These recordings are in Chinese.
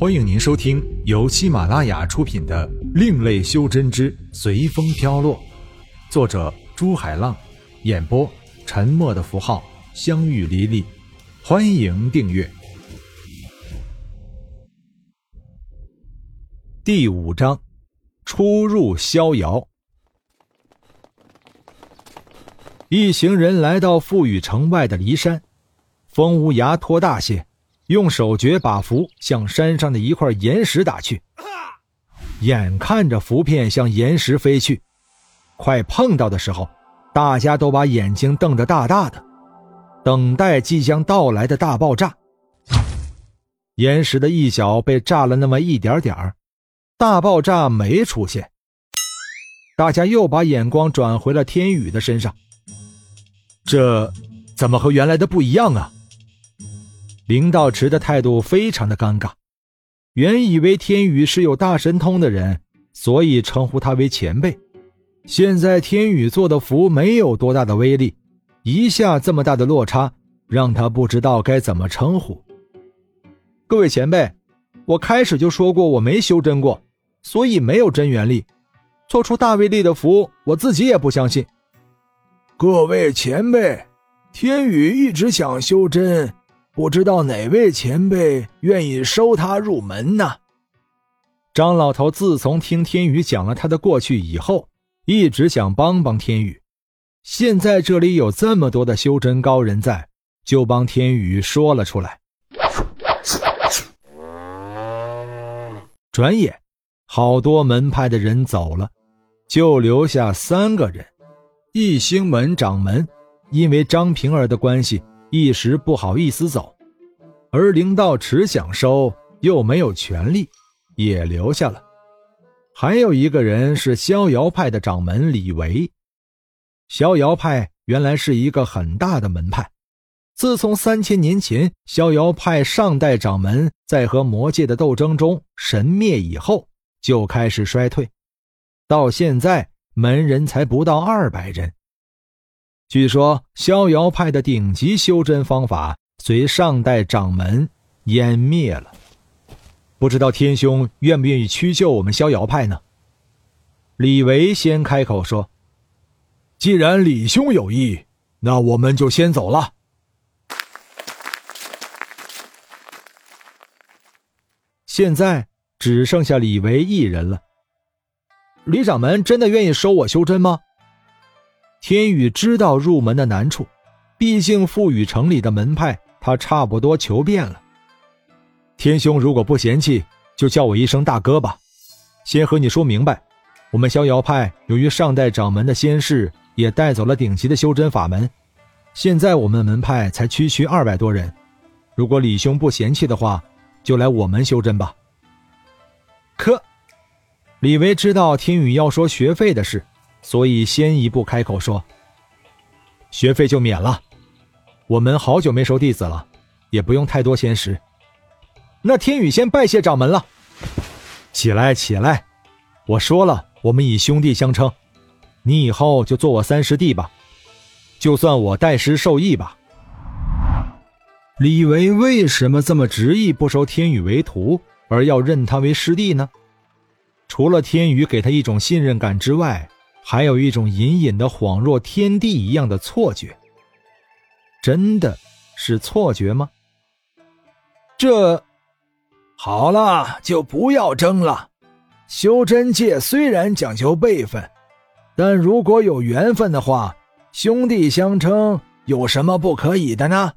欢迎您收听由喜马拉雅出品的《另类修真之随风飘落》，作者朱海浪，演播沉默的符号、相遇离离。欢迎订阅。第五章，出入逍遥。一行人来到富裕城外的骊山，风无涯托大谢，用手诀把符向山上的一块岩石打去。眼看着符片向岩石飞去，快碰到的时候，大家都把眼睛瞪得大大的，等待即将到来的大爆炸。岩石的一角被炸了那么一点点儿，大爆炸没出现。大家又把眼光转回了天宇的身上。这怎么和原来的不一样啊？林道池的态度非常的尴尬。原以为天宇是有大神通的人，所以称呼他为前辈。现在天宇做的符没有多大的威力，一下这么大的落差，让他不知道该怎么称呼。各位前辈，我开始就说过我没修真过，所以没有真元力，做出大威力的符，我自己也不相信。各位前辈，天宇一直想修真，不知道哪位前辈愿意收他入门呢？张老头自从听天宇讲了他的过去以后，一直想帮帮天宇。现在这里有这么多的修真高人在，就帮天宇说了出来。转眼，好多门派的人走了，就留下三个人。一星门掌门因为张平儿的关系，一时不好意思走，而灵道池想收又没有权利，也留下了。还有一个人是逍遥派的掌门李维。逍遥派原来是一个很大的门派，自从三千年前逍遥派上代掌门在和魔界的斗争中神灭以后，就开始衰退，到现在。门人才不到二百人。据说逍遥派的顶级修真方法随上代掌门湮灭了，不知道天兄愿不愿意屈就我们逍遥派呢？李维先开口说：“既然李兄有意，那我们就先走了。”现在只剩下李维一人了。李掌门真的愿意收我修真吗？天宇知道入门的难处，毕竟富裕城里的门派他差不多求遍了。天兄如果不嫌弃，就叫我一声大哥吧。先和你说明白，我们逍遥派由于上代掌门的仙逝，也带走了顶级的修真法门，现在我们门派才区区二百多人。如果李兄不嫌弃的话，就来我们修真吧。可。李维知道天宇要说学费的事，所以先一步开口说：“学费就免了。我们好久没收弟子了，也不用太多仙石。那天宇先拜谢掌门了。起来，起来！我说了，我们以兄弟相称，你以后就做我三师弟吧，就算我代师受益吧。”李维为什么这么执意不收天宇为徒，而要认他为师弟呢？除了天宇给他一种信任感之外，还有一种隐隐的恍若天地一样的错觉。真的是错觉吗？这，好了，就不要争了。修真界虽然讲究辈分，但如果有缘分的话，兄弟相称有什么不可以的呢？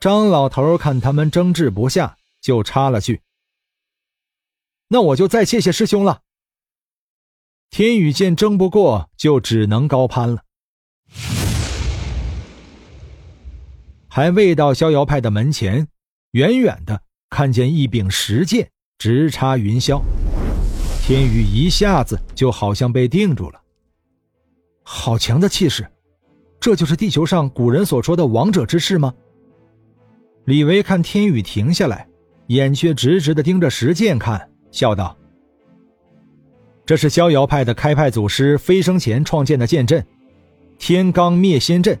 张老头看他们争执不下，就插了句。那我就再谢谢师兄了。天宇见争不过，就只能高攀了。还未到逍遥派的门前，远远的看见一柄石剑直插云霄，天宇一下子就好像被定住了。好强的气势，这就是地球上古人所说的王者之势吗？李维看天宇停下来，眼却直直的盯着石剑看。笑道：“这是逍遥派的开派祖师飞升前创建的剑阵，天罡灭仙阵。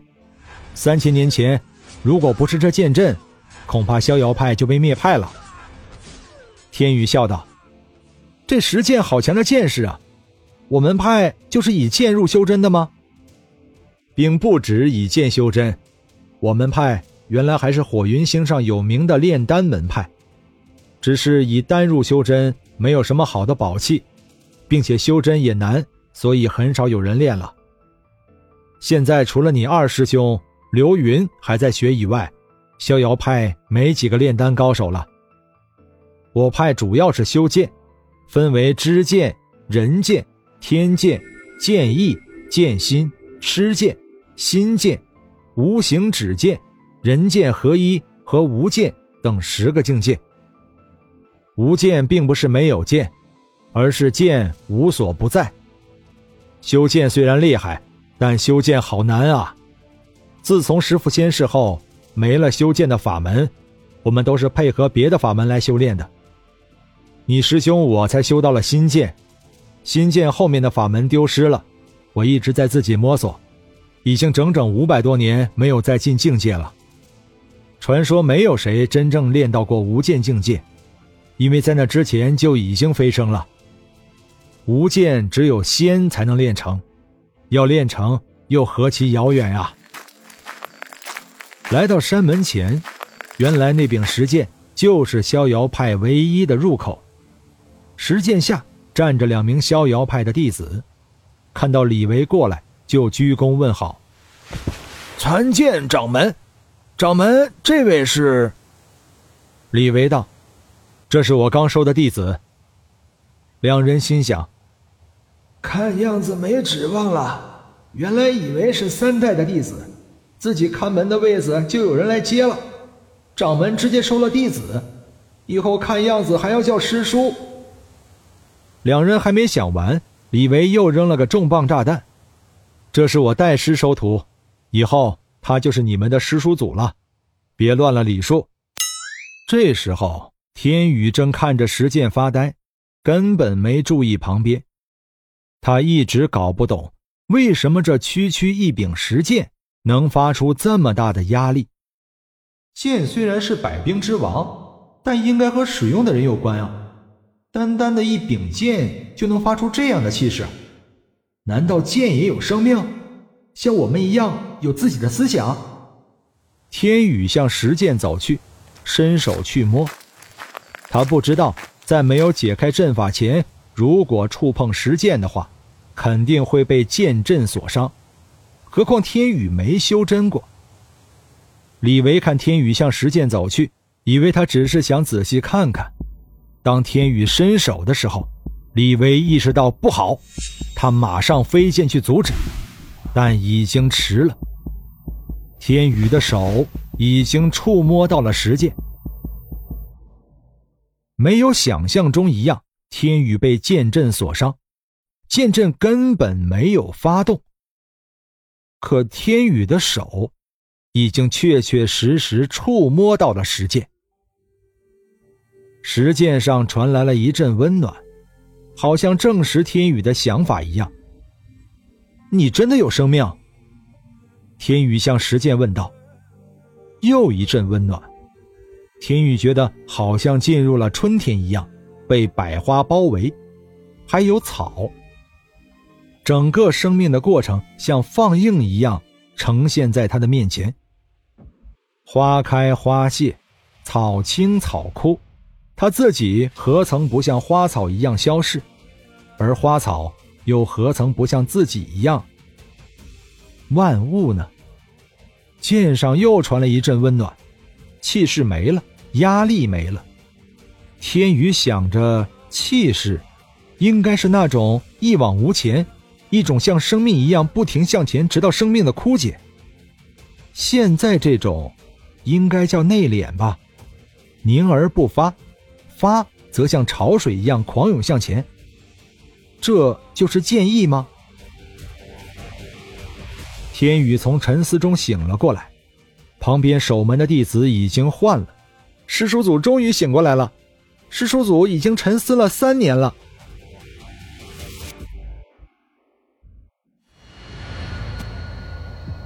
三千年前，如果不是这剑阵，恐怕逍遥派就被灭派了。天宇笑道：“这石剑好强的剑士啊！我们派就是以剑入修真的吗？并不止以剑修真，我们派原来还是火云星上有名的炼丹门派，只是以丹入修真没有什么好的宝器，并且修真也难，所以很少有人练了。现在除了你二师兄刘云还在学以外，逍遥派没几个炼丹高手了。我派主要是修剑，分为知剑、人剑、天剑、剑意、剑心、痴剑、心剑、无形指剑、人剑合一和无剑等十个境界。无剑并不是没有剑，而是剑无所不在。修剑虽然厉害，但修剑好难啊！自从师傅仙逝后。没了修剑的法门，我们都是配合别的法门来修炼的。你师兄我才修到了心剑，心剑后面的法门丢失了，我一直在自己摸索，已经整整五百多年没有再进境界了。传说没有谁真正练到过无剑境界，因为在那之前就已经飞升了。无剑只有仙才能练成，要练成又何其遥远啊！来到山门前，原来那柄石剑就是逍遥派唯一的入口。石剑下站着两名逍遥派的弟子，看到李维过来，就鞠躬问好：“参见掌门，掌门，这位是？”李维道：“这是我刚收的弟子。”两人心想：“看样子没指望了，原来以为是三代的弟子。”自己看门的位子就有人来接了，掌门直接收了弟子，以后看样子还要叫师叔。两人还没想完，李维又扔了个重磅炸弹：“这是我代师收徒，以后他就是你们的师叔祖了，别乱了礼数。”这时候，天宇正看着石剑发呆，根本没注意旁边。他一直搞不懂，为什么这区区一柄石剑。能发出这么大的压力？剑虽然是百兵之王，但应该和使用的人有关啊！单单的一柄剑就能发出这样的气势，难道剑也有生命，像我们一样有自己的思想？天宇向石剑走去，伸手去摸。他不知道，在没有解开阵法前，如果触碰石剑的话，肯定会被剑阵所伤。何况天宇没修真过。李维看天宇向石剑走去，以为他只是想仔细看看。当天宇伸手的时候，李维意识到不好，他马上飞剑去阻止，但已经迟了。天宇的手已经触摸到了石剑，没有想象中一样，天宇被剑阵所伤，剑阵根本没有发动。可天宇的手，已经确确实实触摸到了石剑。石剑上传来了一阵温暖，好像证实天宇的想法一样。你真的有生命？天宇向石剑问道。又一阵温暖，天宇觉得好像进入了春天一样，被百花包围，还有草。整个生命的过程像放映一样呈现在他的面前。花开花谢，草青草枯，他自己何曾不像花草一样消逝？而花草又何曾不像自己一样？万物呢？剑上又传来一阵温暖，气势没了，压力没了。天宇想着，气势应该是那种一往无前。一种像生命一样不停向前，直到生命的枯竭。现在这种，应该叫内敛吧，凝而不发，发则像潮水一样狂涌向前。这就是剑意吗？天宇从沉思中醒了过来，旁边守门的弟子已经换了，师叔祖终于醒过来了。师叔祖已经沉思了三年了。